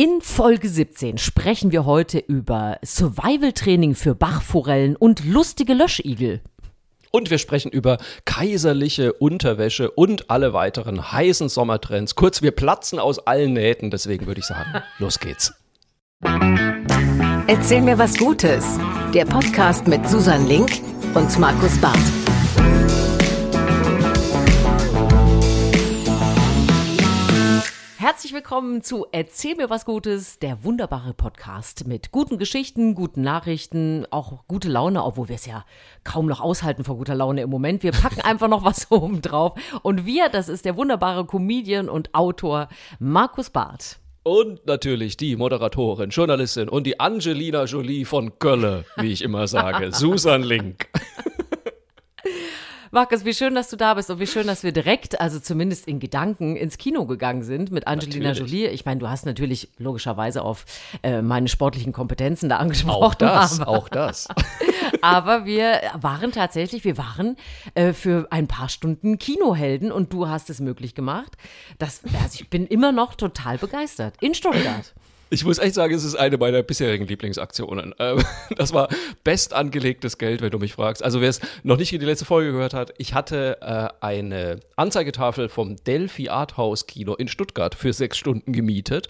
In Folge 17 sprechen wir heute über Survival-Training für Bachforellen und lustige Löschigel. Und wir sprechen über kaiserliche Unterwäsche und alle weiteren heißen Sommertrends. Kurz, wir platzen aus allen Nähten, deswegen würde ich sagen, los geht's. Erzähl mir was Gutes. Der Podcast mit Susan Link und Markus Barth. Herzlich willkommen zu Erzähl mir was Gutes, der wunderbare Podcast mit guten Geschichten, guten Nachrichten, auch gute Laune, obwohl wir es ja kaum noch aushalten vor guter Laune im Moment. Wir packen einfach noch was oben drauf. Und wir, das ist der wunderbare Comedian und Autor Markus Barth. Und natürlich die Moderatorin, Journalistin und die Angelina Jolie von Kölle, wie ich immer sage, Susan Link. Markus, wie schön, dass du da bist und wie schön, dass wir direkt, also zumindest in Gedanken, ins Kino gegangen sind mit Angelina Natürlich. Jolie. Ich meine, du hast natürlich logischerweise auf äh, meine sportlichen Kompetenzen da angesprochen. Auch das, aber, auch das. aber wir waren tatsächlich, wir waren äh, für ein paar Stunden Kinohelden und du hast es möglich gemacht. Das, also ich bin immer noch total begeistert. In Stuttgart. Ich muss echt sagen, es ist eine meiner bisherigen Lieblingsaktionen. Ähm, Das war best angelegtes Geld, wenn du mich fragst. Also wer es noch nicht in die letzte Folge gehört hat, ich hatte äh, eine Anzeigetafel vom Delphi Arthouse Kino in Stuttgart für sechs Stunden gemietet.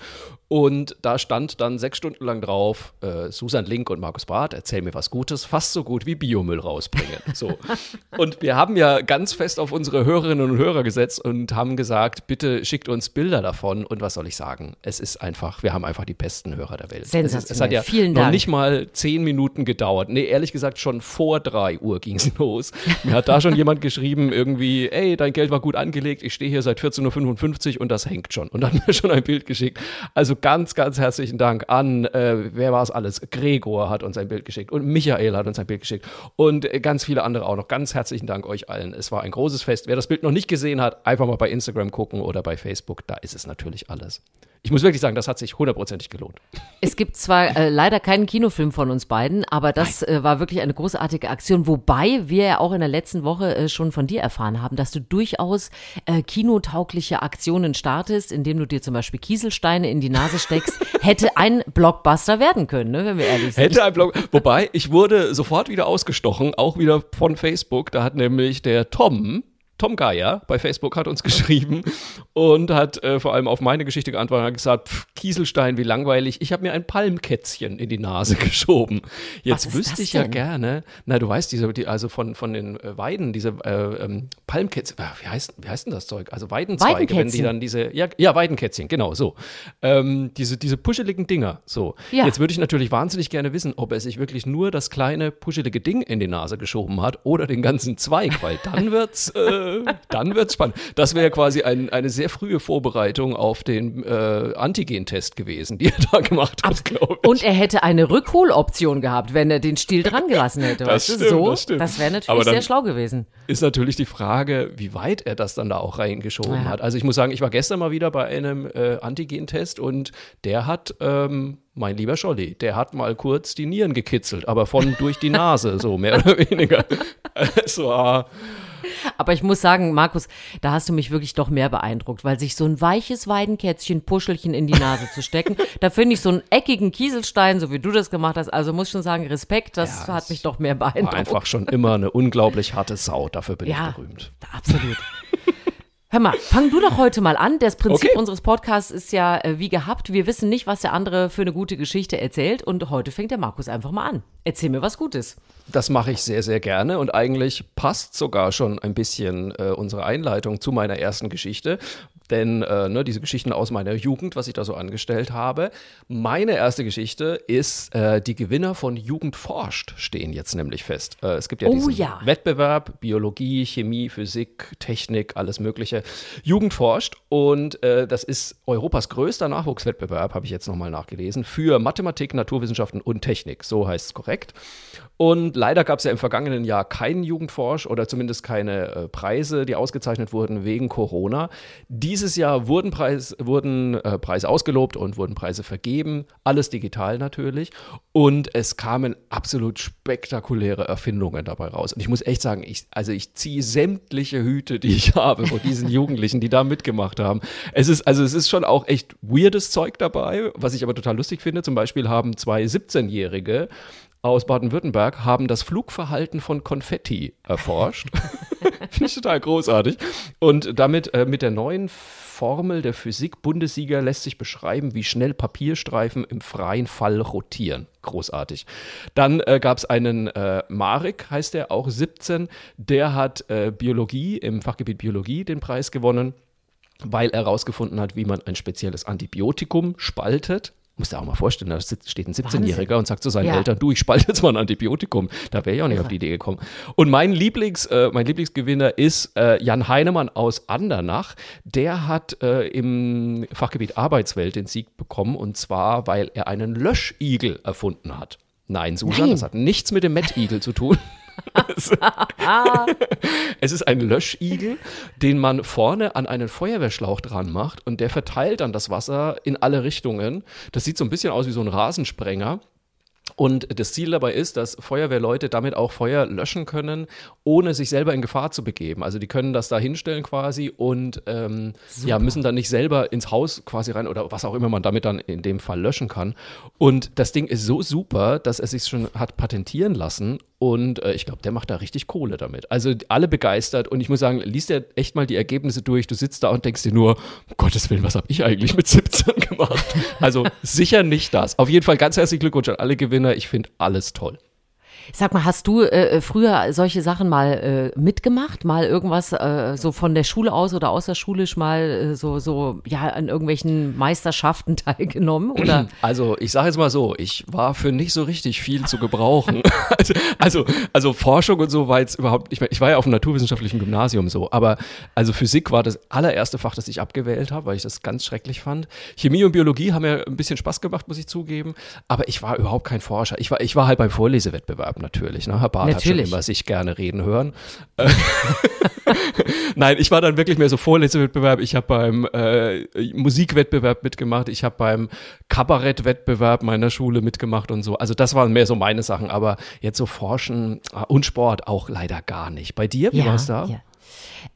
Und da stand dann sechs Stunden lang drauf, äh, Susan Link und Markus Barth, erzähl mir was Gutes, fast so gut wie Biomüll rausbringen. So. Und wir haben ja ganz fest auf unsere Hörerinnen und Hörer gesetzt und haben gesagt, bitte schickt uns Bilder davon. Und was soll ich sagen? Es ist einfach, wir haben einfach die besten Hörer der Welt. Es, ist, es hat Sensationell. ja Vielen noch Dank. nicht mal zehn Minuten gedauert. Nee, ehrlich gesagt, schon vor drei Uhr ging es los. Mir hat da schon jemand geschrieben, irgendwie, ey, dein Geld war gut angelegt, ich stehe hier seit 14.55 Uhr und das hängt schon. Und dann hat mir schon ein Bild geschickt. Also ganz, ganz herzlichen Dank an, äh, wer war es alles? Gregor hat uns ein Bild geschickt und Michael hat uns ein Bild geschickt und äh, ganz viele andere auch noch. Ganz herzlichen Dank euch allen. Es war ein großes Fest. Wer das Bild noch nicht gesehen hat, einfach mal bei Instagram gucken oder bei Facebook. Da ist es natürlich alles. Ich muss wirklich sagen, das hat sich hundertprozentig gelohnt. Es gibt zwar äh, leider keinen Kinofilm von uns beiden, aber das äh, war wirklich eine großartige Aktion, wobei wir ja auch in der letzten Woche äh, schon von dir erfahren haben, dass du durchaus äh, kinotaugliche Aktionen startest, indem du dir zum Beispiel Kieselsteine in die Nase steckst. Hätte ein Blockbuster werden können, ne, wenn wir ehrlich sind. Hätte ein Blog. Wobei, ich wurde sofort wieder ausgestochen, auch wieder von Facebook. Da hat nämlich der Tom, Tom Geier bei Facebook hat uns geschrieben und hat äh, vor allem auf meine Geschichte geantwortet und hat gesagt, pff, Kieselstein, wie langweilig. Ich habe mir ein Palmkätzchen in die Nase geschoben. Jetzt wüsste ich ja gerne, na du weißt, diese, die, also von, von den äh, Weiden, diese äh, ähm, Palmkätzchen, wie heißt, wie heißt denn das Zeug? Also Weidenzweige, wenn die dann diese, ja, ja Weidenkätzchen, genau, so. Ähm, diese, diese puscheligen Dinger, so. Ja. Jetzt würde ich natürlich wahnsinnig gerne wissen, ob er sich wirklich nur das kleine puschelige Ding in die Nase geschoben hat oder den ganzen Zweig, weil dann wird's, äh, dann wird's spannend. Das wäre quasi ein, eine sehr frühe Vorbereitung auf den äh, Antigen-Test gewesen, die er da gemacht hat, glaube ich. Und er hätte eine Rückholoption gehabt, wenn er den Stiel dran gelassen hätte. Das stimmt, so, das stimmt. wäre natürlich sehr schlau gewesen. ist natürlich die Frage, wie weit er das dann da auch reingeschoben Ja. hat. Also ich muss sagen, ich war gestern mal wieder bei einem äh, Antigen-Test und der hat, ähm, mein lieber Scholli, der hat mal kurz die Nieren gekitzelt, aber von durch die Nase, so mehr oder weniger. Es war, Aber ich muss sagen, Markus, da hast du mich wirklich doch mehr beeindruckt, weil sich so ein weiches Weidenkätzchen, Puschelchen in die Nase zu stecken, da finde ich so einen eckigen Kieselstein, so wie du das gemacht hast, also muss schon sagen, Respekt, das Ja, hat mich doch mehr war beeindruckt. einfach schon immer eine unglaublich harte Sau, dafür bin Ja. ich berühmt. Absolut. Hör mal, fang du doch heute mal an. Das Prinzip Okay. unseres Podcasts ist ja äh, wie gehabt. Wir wissen nicht, was der andere für eine gute Geschichte erzählt. Und heute fängt der Markus einfach mal an. Erzähl mir was Gutes. Das mache ich sehr, sehr gerne und eigentlich passt sogar schon ein bisschen äh, unsere Einleitung zu meiner ersten Geschichte. Denn äh, ne, diese Geschichten aus meiner Jugend, was ich da so angestellt habe. Meine erste Geschichte ist, äh, die Gewinner von Jugend forscht stehen jetzt nämlich fest. Äh, es gibt ja Oh diesen ja. Wettbewerb, Biologie, Chemie, Physik, Technik, alles Mögliche. Jugend forscht und äh, das ist Europas größter Nachwuchswettbewerb, habe ich jetzt nochmal nachgelesen, für Mathematik, Naturwissenschaften und Technik. So heißt es korrekt. Und leider gab es ja im vergangenen Jahr keinen Jugendforsch oder zumindest keine äh, Preise, die ausgezeichnet wurden wegen Corona. Dieses dieses Jahr wurden, Preis, wurden äh, Preise ausgelobt und wurden Preise vergeben. Alles digital natürlich. Und es kamen absolut spektakuläre Erfindungen dabei raus. Und ich muss echt sagen, ich, also ich ziehe sämtliche Hüte, die ich habe von diesen Jugendlichen, die da mitgemacht haben. Es ist, also es ist schon auch echt weirdes Zeug dabei, was ich aber total lustig finde. Zum Beispiel haben zwei 17-Jährige aus Baden-Württemberg haben das Flugverhalten von Konfetti erforscht. Finde ich total großartig. Und damit äh, mit der neuen Formel der Physik-Bundessieger lässt sich beschreiben, wie schnell Papierstreifen im freien Fall rotieren. Großartig. Dann äh, gab es einen äh, Marek, heißt der, auch 17, der hat äh, Biologie im Fachgebiet Biologie den Preis gewonnen weil er herausgefunden hat, wie man ein spezielles Antibiotikum spaltet. Muss dir auch mal vorstellen, da steht ein 17-Jähriger und sagt zu seinen Ja. Eltern, du, ich spalte jetzt mal ein Antibiotikum. Da wäre ich auch nicht auf die Idee gekommen. Und mein, Lieblings, äh, mein Lieblingsgewinner ist äh, Jan Heinemann aus Andernach. Der hat äh, im Fachgebiet Arbeitswelt den Sieg bekommen und zwar, weil er einen Löschigel erfunden hat. Nein, Susan, Nein. das hat nichts mit dem Mettigel zu tun. Es ist ein Löschigel, den man vorne an einen Feuerwehrschlauch dran macht und der verteilt dann das Wasser in alle Richtungen. Das sieht so ein bisschen aus wie so ein Rasensprenger. Und das Ziel dabei ist, dass Feuerwehrleute damit auch Feuer löschen können, ohne sich selber in Gefahr zu begeben. Also die können das da hinstellen quasi und ähm, ja, müssen dann nicht selber ins Haus quasi rein oder was auch immer man damit dann in dem Fall löschen kann. Und das Ding ist so super, dass er sich schon hat patentieren lassen und äh, ich glaube, der macht da richtig Kohle damit. Also alle begeistert und ich muss sagen, liest dir echt mal die Ergebnisse durch. Du sitzt da und denkst dir nur, um Gottes Willen, was habe ich eigentlich mit 17 gemacht? Also sicher nicht das. Auf jeden Fall ganz herzlichen Glückwunsch an alle Gewinner. Ich finde alles toll. Sag mal, hast du äh, früher solche Sachen mal äh, mitgemacht? Mal irgendwas äh, so von der Schule aus oder außerschulisch mal äh, so, so, ja, an irgendwelchen Meisterschaften teilgenommen? Oder? Also ich sage jetzt mal so, ich war für nicht so richtig viel zu gebrauchen. also, also, also Forschung und so war jetzt überhaupt, ich, mein, ich war ja auf dem naturwissenschaftlichen Gymnasium so, aber also Physik war das allererste Fach, das ich abgewählt habe, weil ich das ganz schrecklich fand. Chemie und Biologie haben mir ein bisschen Spaß gemacht, muss ich zugeben, aber ich war überhaupt kein Forscher. Ich war, ich war halt beim Vorlesewettbewerb natürlich. Ne? Herr Barth hat schon Natürlich. immer sich gerne reden hören. Nein, ich war dann wirklich mehr so Vorlesewettbewerb. Ich habe beim äh, Musikwettbewerb mitgemacht. Ich habe beim Kabarettwettbewerb meiner Schule mitgemacht und so. Also das waren mehr so meine Sachen. Aber jetzt so Forschen ah, und Sport auch leider gar nicht. Bei dir, wie war's da? Ja.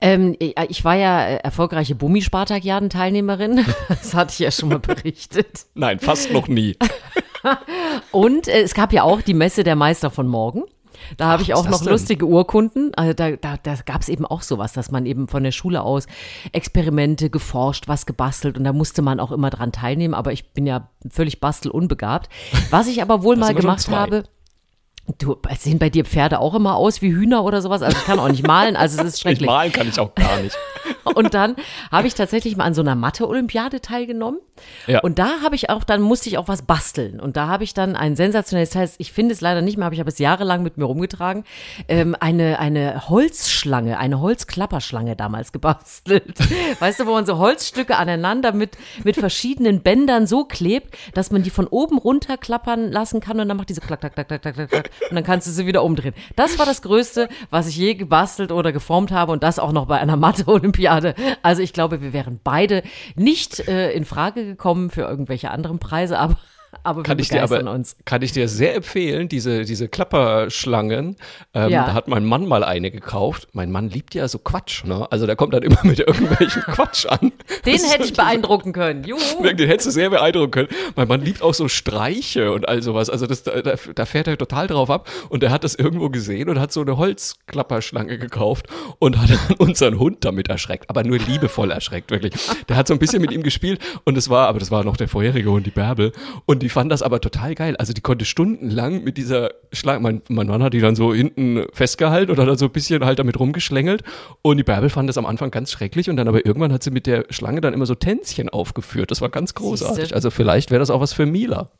Ähm, ich ich war ja äh, erfolgreiche Bummi-Spartakiaden-Teilnehmerin. Das hatte ich ja schon mal berichtet. Nein, fast noch nie. Und äh, es gab ja auch die Messe der Meister von morgen. Da habe ich auch noch lustige Urkunden. Also da, da, da gab es eben auch sowas, dass man eben von der Schule aus Experimente geforscht, was gebastelt und da musste man auch immer dran teilnehmen. Aber ich bin ja völlig bastelunbegabt. Was ich aber wohl mal gemacht habe. Du, sehen bei dir Pferde auch immer aus wie Hühner oder sowas? Also ich kann auch nicht malen, also es ist Ich schrecklich. malen kann ich auch gar nicht. Und dann habe ich tatsächlich mal an so einer Mathe-Olympiade teilgenommen. Ja. Und da habe ich auch, dann musste ich auch was basteln. Und da habe ich dann ein sensationelles Teil, ich finde es leider nicht mehr, habe ich aber es jahrelang mit mir rumgetragen, ähm, eine, eine Holzschlange, eine Holzklapperschlange damals gebastelt. Weißt du, wo man so Holzstücke aneinander mit, mit verschiedenen Bändern so klebt, dass man die von oben runter klappern lassen kann und dann macht die so klack, klack, klack, klack, klack, klack, klack und dann kannst du sie wieder umdrehen. Das war das Größte, was ich je gebastelt oder geformt habe und das auch noch bei einer Mathe-Olympiade. Also ich glaube, wir wären beide nicht äh, in Frage gekommen für irgendwelche anderen Preise, aber, aber Kann ich dir aber uns. kann ich dir sehr empfehlen, diese, diese Klapperschlangen. Ähm, Ja. Da hat mein Mann mal eine gekauft. Mein Mann liebt ja so Quatsch, ne? Also der kommt dann immer mit irgendwelchen Quatsch an. Den Das hätte ich beeindrucken können. Juhu. Den hättest du sehr beeindrucken können. Mein Mann liebt auch so Streiche und all sowas. Also das, da, da fährt er total drauf ab. Und er hat das irgendwo gesehen und hat so eine Holzklapperschlange gekauft und hat unseren Hund damit erschreckt. Aber nur liebevoll erschreckt, wirklich. Der hat so ein bisschen mit ihm gespielt und es war, aber das war noch der vorherige Hund, die Bärbel. Und die fand das aber total geil. Also die konnte stundenlang mit dieser Schlange, mein, mein Mann hat die dann so hinten festgehalten hat dann so ein bisschen halt damit rumgeschlängelt. Und die Bärbel fand das am Anfang ganz schrecklich und dann aber irgendwann hat sie mit der Schlange dann immer so Tänzchen aufgeführt. Das war ganz großartig. Siehste. Also vielleicht wäre das auch was für Mila.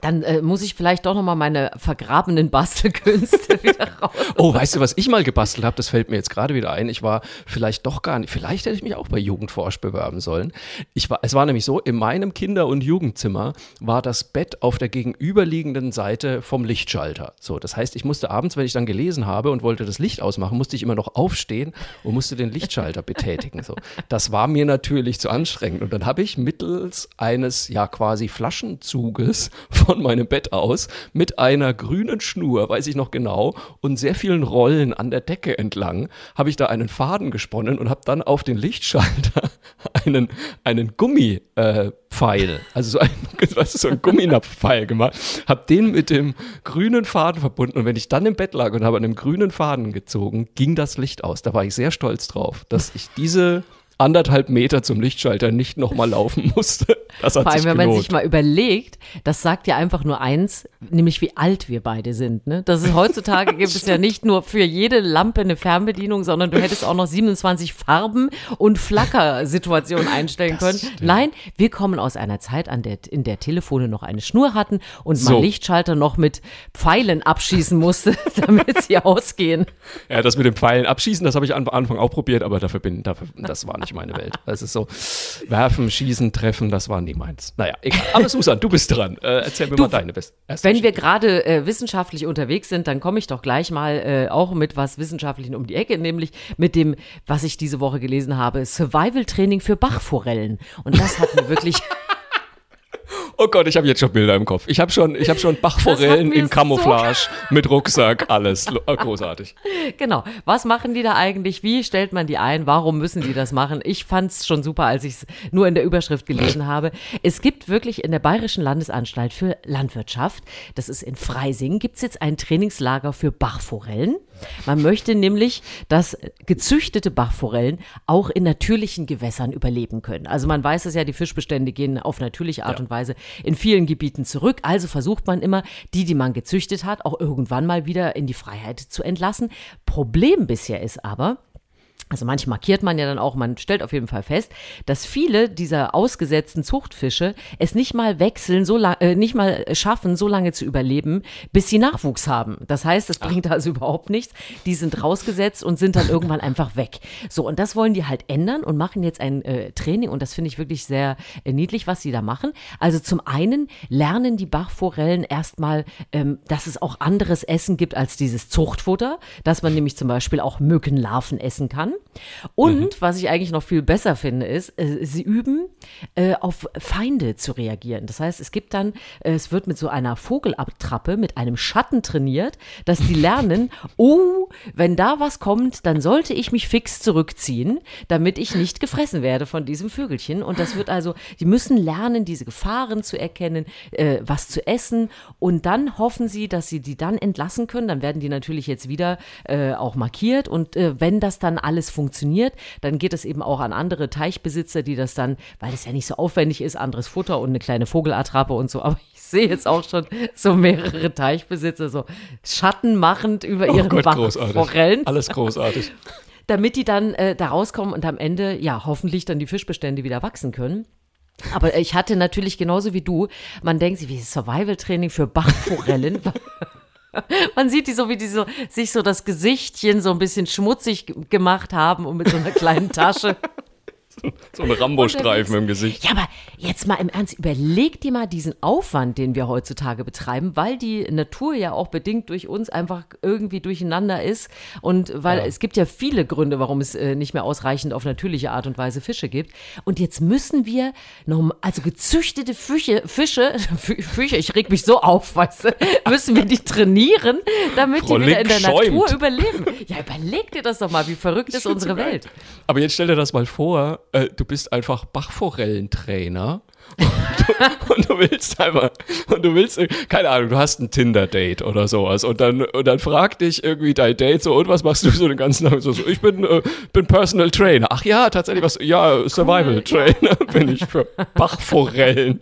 Dann äh, muss ich vielleicht doch nochmal meine vergrabenen Bastelkünste wieder raus. Oh, weißt du, was ich mal gebastelt habe? Das fällt mir jetzt gerade wieder ein. Ich war vielleicht doch gar nicht, vielleicht hätte ich mich auch bei Jugendforsch bewerben sollen. Ich war, es war nämlich so, in meinem Kinder- und Jugendzimmer war das Bett auf der gegenüberliegenden Seite vom Lichtschalter. So, das heißt, ich musste abends, wenn ich dann gelesen habe und wollte das Licht ausmachen, musste ich immer noch aufstehen und musste den Lichtschalter betätigen. So, das war mir natürlich zu anstrengend. Und dann habe ich mittels eines ja quasi Flaschenzuges von meinem Bett aus mit einer grünen Schnur, weiß ich noch genau, und sehr vielen Rollen an der Decke entlang, habe ich da einen Faden gesponnen und habe dann auf den Lichtschalter einen, einen Gummipfeil, äh, also so ein, weißt du, so ein Gumminapfpfeil gemacht, habe den mit dem grünen Faden verbunden und wenn ich dann im Bett lag und habe an dem grünen Faden gezogen, ging das Licht aus. Da war ich sehr stolz drauf, dass ich diese anderthalb Meter zum Lichtschalter nicht nochmal laufen musste. Das hat Vor allem, sich wenn gelohnt. man sich mal überlegt, das sagt ja einfach nur eins, nämlich wie alt wir beide sind. Ne? Das ist heutzutage gibt es ja nicht nur für jede Lampe eine Fernbedienung, sondern du hättest auch noch 27 Farben und Flackersituationen einstellen können. Nein, wir kommen aus einer Zeit, an der, in der Telefone noch eine Schnur hatten und So. man Lichtschalter noch mit Pfeilen abschießen musste, damit sie ausgehen. Ja, das mit dem Pfeilen abschießen, das habe ich am Anfang auch probiert, aber dafür bin, dafür, das war nicht meine Welt. Das ist so, werfen, schießen, treffen, das war nie meins. Naja, egal. Aber Susan, du bist dran. Äh, erzähl mir Du, mal deine beste. Wenn wir Geschichte. gerade äh, wissenschaftlich unterwegs sind, dann komme ich doch gleich mal äh, auch mit was Wissenschaftlichen um die Ecke, nämlich mit dem, was ich diese Woche gelesen habe, Survival-Training für Bachforellen. Und das hat mir wirklich, Oh Gott, ich habe jetzt schon Bilder im Kopf. Ich habe schon, ich habe schon Bachforellen in Camouflage mit Rucksack, alles. Äh, Großartig. genau, was machen die da eigentlich? Wie stellt man die ein? Warum müssen die das machen? Ich fand es schon super, als ich es nur in der Überschrift gelesen habe. Es gibt wirklich in der Bayerischen Landesanstalt für Landwirtschaft, das ist in Freising, gibt es jetzt ein Trainingslager für Bachforellen. Man möchte nämlich, dass gezüchtete Bachforellen auch in natürlichen Gewässern überleben können. Also man weiß es ja, die Fischbestände gehen auf natürliche Art und Weise in vielen Gebieten zurück. Also versucht man immer, die, die man gezüchtet hat, auch irgendwann mal wieder in die Freiheit zu entlassen. Problem bisher ist aber, also manche markiert man ja dann auch, man stellt auf jeden Fall fest, dass viele dieser ausgesetzten Zuchtfische es nicht mal wechseln, so lang, äh, nicht mal schaffen, so lange zu überleben, bis sie Nachwuchs haben. Das heißt, es bringt also überhaupt nichts. Die sind rausgesetzt und sind dann irgendwann einfach weg. So, und das wollen die halt ändern und machen jetzt ein äh, Training und das finde ich wirklich sehr äh, niedlich, was sie da machen. Also zum einen lernen die Bachforellen erstmal, ähm, dass es auch anderes Essen gibt als dieses Zuchtfutter, dass man nämlich zum Beispiel auch Mückenlarven essen kann. Und was ich eigentlich noch viel besser finde, ist, äh, sie üben, äh, auf Feinde zu reagieren. Das heißt, es gibt dann, äh, es wird mit so einer Vogelabtrappe, mit einem Schatten trainiert, dass die lernen, oh, wenn da was kommt, dann sollte ich mich fix zurückziehen, damit ich nicht gefressen werde von diesem Vögelchen. Und das wird also, die müssen lernen, diese Gefahren zu erkennen, was zu essen. Und dann hoffen sie, dass sie die dann entlassen können. Dann werden die natürlich jetzt wieder auch markiert. Und wenn das dann alles funktioniert, dann geht es eben auch an andere Teichbesitzer, die das dann, weil es ja nicht so aufwendig ist, anderes Futter und eine kleine Vogelattrappe und so. Aber ich sehe jetzt auch schon so mehrere Teichbesitzer so schattenmachend über ihre Oh Gott, großartig. Bachforellen Alles großartig. damit die dann äh, da rauskommen und am Ende, ja, hoffentlich dann die Fischbestände wieder wachsen können. Aber ich hatte natürlich genauso wie du, man denkt sich, wie Survival-Training für Bachforellen. Man sieht die so, wie die so, sich so das Gesichtchen so ein bisschen schmutzig gemacht haben und mit so einer kleinen Tasche. So ein Rambo-Streifen im Gesicht. Ja, aber jetzt mal im Ernst, überleg dir mal diesen Aufwand, den wir heutzutage betreiben, weil die Natur ja auch bedingt durch uns einfach irgendwie durcheinander ist und weil Ja. es gibt ja viele Gründe, warum es äh, nicht mehr ausreichend auf natürliche Art und Weise Fische gibt. Und jetzt müssen wir, norm- also gezüchtete Fische, Fische, Fische, ich reg mich so auf, weißt du, müssen wir die trainieren, damit Frau die wieder in Link der Natur schäumt. überleben. Ja, überleg dir das doch mal, wie verrückt ist unsere Welt. Aber jetzt stell dir das mal vor, äh, du bist einfach Bachforellentrainer und du, und du willst einfach, und du willst, keine Ahnung, du hast ein Tinder-Date oder sowas und dann, und dann fragt dich irgendwie dein Date so, und was machst du so den ganzen Tag? So, so ich bin, äh, bin Personal Trainer. Ach ja, tatsächlich was, ja, Survival Trainer bin ich für Bachforellen.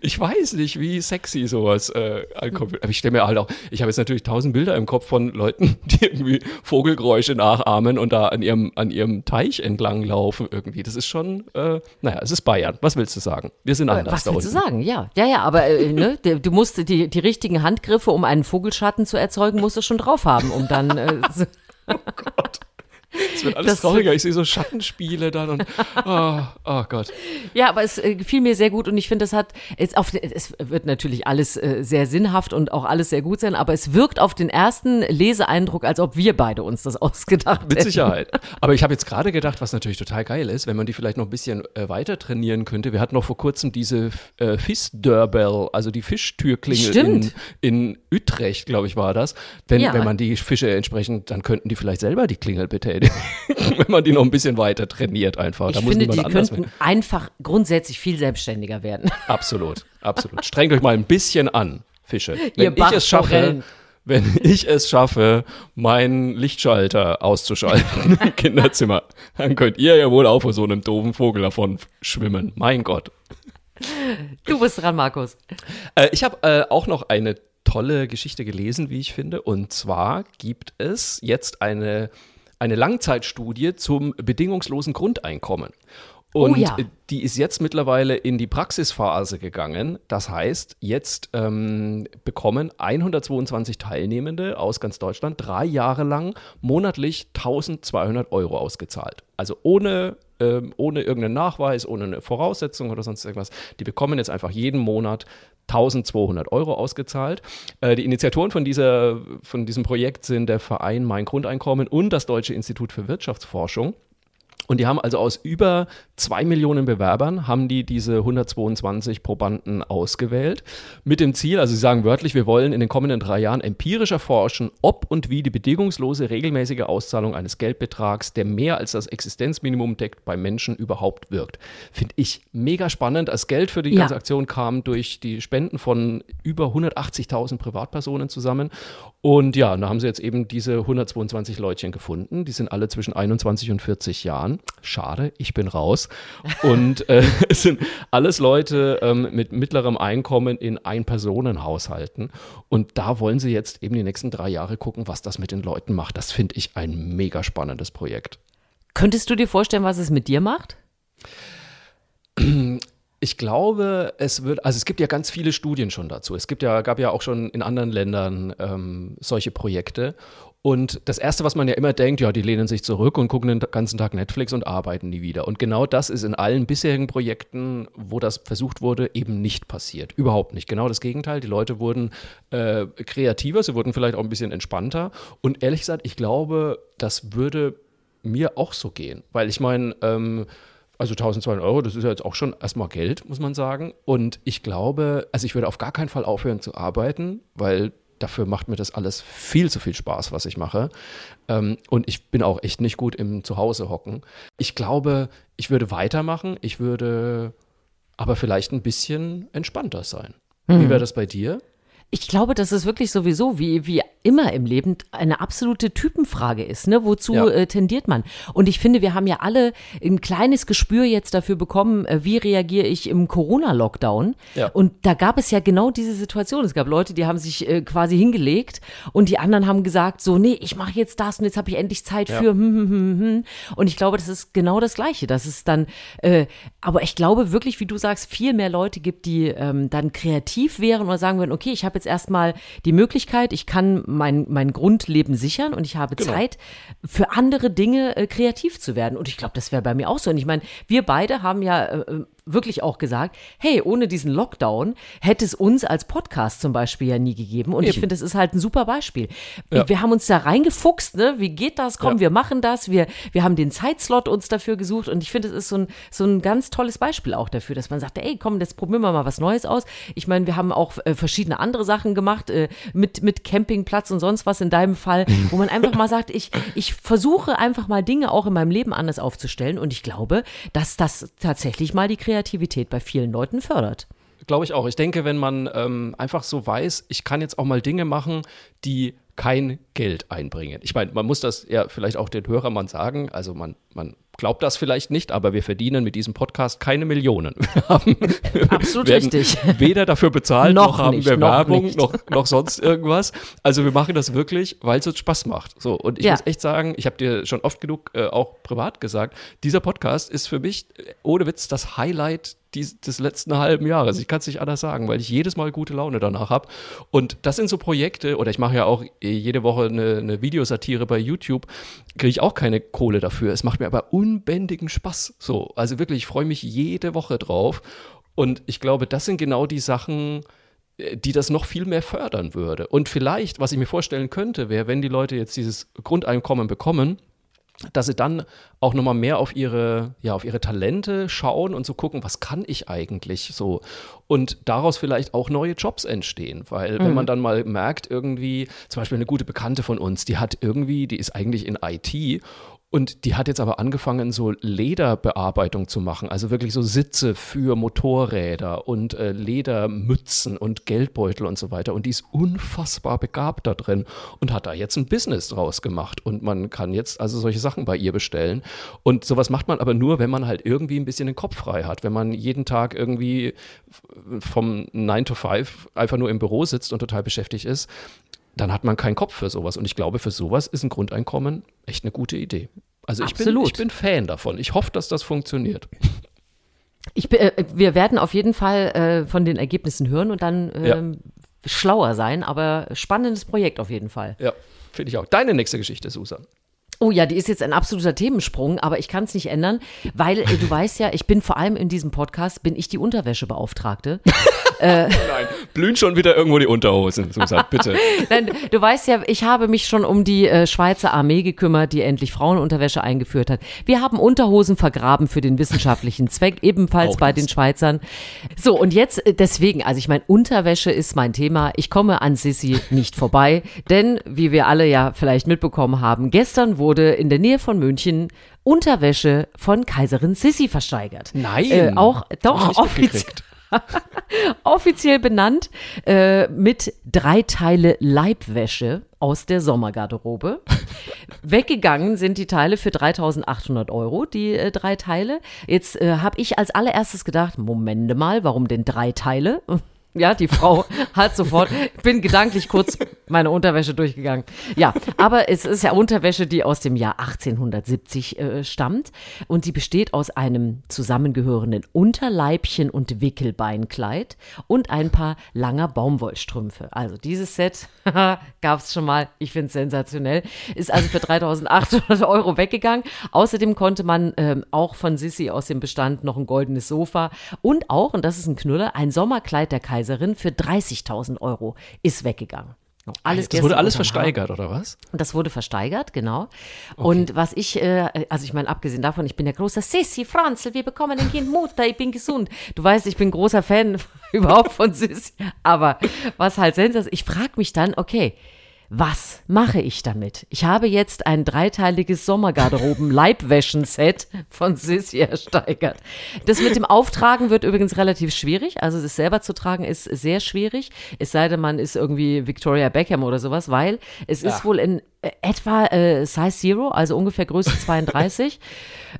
Ich weiß nicht, wie sexy sowas äh, ankommt. Aber ich stelle mir halt auch, ich habe jetzt natürlich tausend Bilder im Kopf von Leuten, die irgendwie Vogelgeräusche nachahmen und da an ihrem, an ihrem Teich entlang laufen irgendwie. Das ist schon, äh, naja, es ist Bayern. Was willst du sagen? Wir sind anders Was willst unten. du sagen? Ja, ja, ja, aber äh, ne, du musst die, die richtigen Handgriffe, um einen Vogelschatten zu erzeugen, musst du schon drauf haben, um dann äh, so, Es wird alles Das- trauriger. Ich sehe so Schattenspiele dann und, oh, oh Gott. Ja, aber es äh, gefiel mir sehr gut und ich finde, es hat, es, auf, es wird natürlich alles äh, sehr sinnhaft und auch alles sehr gut sein, aber es wirkt auf den ersten Leseeindruck, als ob wir beide uns das ausgedacht hätten. Mit Sicherheit. Aber ich habe jetzt gerade gedacht, was natürlich total geil ist, wenn man die vielleicht noch ein bisschen äh, weiter trainieren könnte. Wir hatten noch vor kurzem diese äh, Fish-Doorbell, also die Fischtürklingel in, in Utrecht, glaube ich, war das. Wenn, Ja. wenn man die Fische entsprechend, dann könnten die vielleicht selber die Klingel betätigen. wenn man die noch ein bisschen weiter trainiert einfach. Ich da muss finde, die könnten einfach grundsätzlich viel selbstständiger werden. Absolut, absolut. Strengt euch mal ein bisschen an, Fische. Ihr Wenn ich es schaffe, wenn ich es schaffe, meinen Lichtschalter auszuschalten im Kinderzimmer, dann könnt ihr ja wohl auch vor so einem doofen Vogel davon schwimmen. Mein Gott. Du bist dran, Markus. Äh, ich habe äh, auch noch eine tolle Geschichte gelesen, wie ich finde. Und zwar gibt es jetzt eine, eine Langzeitstudie zum bedingungslosen Grundeinkommen. Und Oh ja. äh, die ist jetzt mittlerweile in die Praxisphase gegangen. Das heißt, jetzt ähm, bekommen 122 Teilnehmende aus ganz Deutschland drei Jahre lang monatlich 1200 Euro ausgezahlt. Also ohne, ähm, ohne irgendeinen Nachweis, ohne eine Voraussetzung oder sonst irgendwas. Die bekommen jetzt einfach jeden Monat 1200 Euro ausgezahlt. Äh, die Initiatoren von, dieser, von diesem Projekt sind der Verein Mein Grundeinkommen und das Deutsche Institut für Wirtschaftsforschung. Und die haben also aus über zwei Millionen Bewerbern, haben die diese 122 Probanden ausgewählt. Mit dem Ziel, also sie sagen wörtlich, wir wollen in den kommenden drei Jahren empirisch erforschen, ob und wie die bedingungslose regelmäßige Auszahlung eines Geldbetrags, der mehr als das Existenzminimum deckt, bei Menschen überhaupt wirkt. Finde ich mega spannend. Das Geld für die Ja. ganze Aktion kam durch die Spenden von über 180.000 Privatpersonen zusammen. Und ja, da haben sie jetzt eben diese 122 Leutchen gefunden. Die sind alle zwischen 21 und 40 Jahren. Schade, ich bin raus. Und äh, es sind alles Leute ähm, mit mittlerem Einkommen in Ein-Personen-Haushalten. Und da wollen sie jetzt eben die nächsten drei Jahre gucken, was das mit den Leuten macht. Das finde ich ein mega spannendes Projekt. Könntest du dir vorstellen, was es mit dir macht? Ich glaube, es wird, also es gibt ja ganz viele Studien schon dazu. Es gibt ja, gab ja auch schon in anderen Ländern ähm, solche Projekte. Und das Erste, was man ja immer denkt, ja, die lehnen sich zurück und gucken den ganzen Tag Netflix und arbeiten nie wieder. Und genau das ist in allen bisherigen Projekten, wo das versucht wurde, eben nicht passiert. Überhaupt nicht. Genau das Gegenteil. Die Leute wurden äh, kreativer, sie wurden vielleicht auch ein bisschen entspannter. Und ehrlich gesagt, ich glaube, das würde mir auch so gehen. Weil ich meine, ähm, also 1200 Euro, das ist ja jetzt auch schon erstmal Geld, muss man sagen. Und ich glaube, also ich würde auf gar keinen Fall aufhören zu arbeiten, weil dafür macht mir das alles viel zu viel Spaß, was ich mache. Ähm, und ich bin auch echt nicht gut im Zuhause hocken. Ich glaube, ich würde weitermachen, ich würde aber vielleicht ein bisschen entspannter sein. Wie wäre das bei dir? Ich glaube, dass es wirklich sowieso, wie, wie immer im Leben, eine absolute Typenfrage ist. Ne? Wozu Ja. äh, tendiert man? Und ich finde, wir haben ja alle ein kleines Gespür jetzt dafür bekommen, äh, wie reagiere ich im Corona-Lockdown. Ja. Und da gab es ja genau diese Situation. Es gab Leute, die haben sich äh, quasi hingelegt und die anderen haben gesagt, so, nee, ich mache jetzt das und jetzt habe ich endlich Zeit Ja. für hm, hm, hm, hm. Und ich glaube, das ist genau das Gleiche. Das ist dann, äh, aber ich glaube wirklich, wie du sagst, viel mehr Leute gibt, die ähm, dann kreativ wären oder sagen würden, okay, ich habe jetzt erstmal die Möglichkeit, ich kann mein, mein Grundleben sichern und ich habe Genau. Zeit, für andere Dinge äh, kreativ zu werden. Und ich glaube, das wäre bei mir auch so. Und ich meine, wir beide haben ja äh, wirklich auch gesagt, hey, ohne diesen Lockdown hätte es uns als Podcast zum Beispiel ja nie gegeben. Und ich Eben. finde, das ist halt ein super Beispiel. Ja. Wir haben uns da reingefuchst, ne? Wie geht das? Komm, Ja. wir machen das. Wir, wir haben den Zeitslot uns dafür gesucht. Und ich finde, es ist so ein, so ein ganz tolles Beispiel auch dafür, dass man sagt, ey, komm, jetzt probieren wir mal was Neues aus. Ich meine, wir haben auch äh, verschiedene andere Sachen gemacht, äh, mit, mit Campingplatz und sonst was in deinem Fall, wo man einfach mal sagt, ich, ich versuche einfach mal Dinge auch in meinem Leben anders aufzustellen. Und ich glaube, dass das tatsächlich mal die Kreativität bei vielen Leuten fördert. Glaube ich auch. Ich denke, wenn man ähm, einfach so weiß, ich kann jetzt auch mal Dinge machen, die kein Geld einbringen. Ich meine, man muss das ja vielleicht auch den Hörern mal sagen. Also man, man glaube das vielleicht nicht, aber wir verdienen mit diesem Podcast keine Millionen. Wir haben, Absolut richtig. Weder dafür bezahlt, noch, Noch haben nicht, wir noch Werbung, nicht. noch, noch sonst irgendwas. Also wir machen das wirklich, weil es uns Spaß macht. So, und ich Ja. muss echt sagen, ich habe dir schon oft genug äh, auch privat gesagt, dieser Podcast ist für mich äh, ohne Witz das Highlight dies, des letzten halben Jahres. Ich kann es nicht anders sagen, weil ich jedes Mal gute Laune danach habe. Und das sind so Projekte, oder ich mache ja auch äh, jede Woche eine, eine Videosatire bei YouTube, kriege ich auch keine Kohle dafür. Es macht mir aber unbändigen Spaß. So, also wirklich, ich freue mich jede Woche drauf. Und ich glaube, das sind genau die Sachen, äh, die das noch viel mehr fördern würde. Und vielleicht, was ich mir vorstellen könnte, wäre, wenn die Leute jetzt dieses Grundeinkommen bekommen, dass sie dann auch nochmal mehr auf ihre, ja, auf ihre Talente schauen und so gucken, was kann ich eigentlich so? Und daraus vielleicht auch neue Jobs entstehen, weil wenn man dann mal merkt, irgendwie, zum Beispiel eine gute Bekannte von uns, die hat irgendwie, die ist eigentlich in IT und die hat jetzt aber angefangen, so Lederbearbeitung zu machen, also wirklich so Sitze für Motorräder und äh, Ledermützen und Geldbeutel und so weiter. Und die ist unfassbar begabt da drin und hat da jetzt ein Business draus gemacht. Und man kann jetzt also solche Sachen bei ihr bestellen. Und sowas macht man aber nur, wenn man halt irgendwie ein bisschen den Kopf frei hat. Wenn man jeden Tag irgendwie vom 9 to 5 einfach nur im Büro sitzt und total beschäftigt ist, dann hat man keinen Kopf für sowas. Und ich glaube, für sowas ist ein Grundeinkommen echt eine gute Idee. Also ich bin, ich bin Fan davon. Ich hoffe, dass das funktioniert. Ich, bin- äh, wir werden auf jeden Fall äh, von den Ergebnissen hören und dann ähm, schlauer sein, aber spannendes Projekt auf jeden Fall. Ja, finde ich auch. Deine nächste Geschichte, Susan. Oh ja, die ist jetzt ein absoluter Themensprung, aber ich kann es nicht ändern, weil äh, du weißt ja, ich bin vor allem in diesem Podcast, bin ich die Unterwäschebeauftragte. Nein, blühen schon wieder irgendwo die Unterhosen, Susan, bitte. Nein, du weißt ja, ich habe mich schon um die äh, Schweizer Armee gekümmert, die endlich Frauenunterwäsche eingeführt hat. Wir haben Unterhosen vergraben für den wissenschaftlichen Zweck, ebenfalls Auch bei das. den Schweizern. So, und jetzt äh, deswegen, also ich meine, Unterwäsche ist mein Thema. Ich komme an Sissi nicht vorbei, denn wie wir alle ja vielleicht mitbekommen haben, gestern wurde in der Nähe von München Unterwäsche von Kaiserin Sissi versteigert. Nein. Äh, auch, doch, offiziell offiziell benannt äh, mit drei Teile Leibwäsche aus der Sommergarderobe. Weggegangen sind die Teile für 3.800 Euro, die äh, drei Teile. Jetzt äh, habe ich als allererstes gedacht, Momente mal, warum denn drei Teile? Ja, die Frau hat sofort, ich bin gedanklich kurz meine Unterwäsche durchgegangen. Ja, aber es ist ja Unterwäsche, die aus dem Jahr 1870 äh, stammt und die besteht aus einem zusammengehörenden Unterleibchen und Wickelbeinkleid und ein paar langer Baumwollstrümpfe. Also dieses Set gab es schon mal, ich finde es sensationell, ist also für 3.800 Euro weggegangen. Außerdem konnte man ähm, auch von Sissi aus dem Bestand noch ein goldenes Sofa und auch, und das ist ein Knüller, ein Sommerkleid der Kaiserin für 30.000 Euro ist weggegangen. Alles Das wurde alles versteigert, oder was? Das wurde versteigert, genau. Und was ich, äh, also ich meine, abgesehen davon, ich bin ja großer Sissi, Franzl, wir bekommen ein Kind, Mutter, ich bin gesund. Du weißt, ich bin großer Fan überhaupt von Sissi. Aber was halt sensationell, ich frage mich dann, okay, was mache ich damit? Ich habe jetzt ein dreiteiliges Sommergarderoben-Leibwäschen-Set von Sissi ersteigert. Das mit dem Auftragen wird übrigens relativ schwierig. Also es selber zu tragen ist sehr schwierig. Es sei denn, man ist irgendwie Victoria Beckham oder sowas, weil es ist wohl in äh, etwa äh, Size Zero, also ungefähr Größe 32.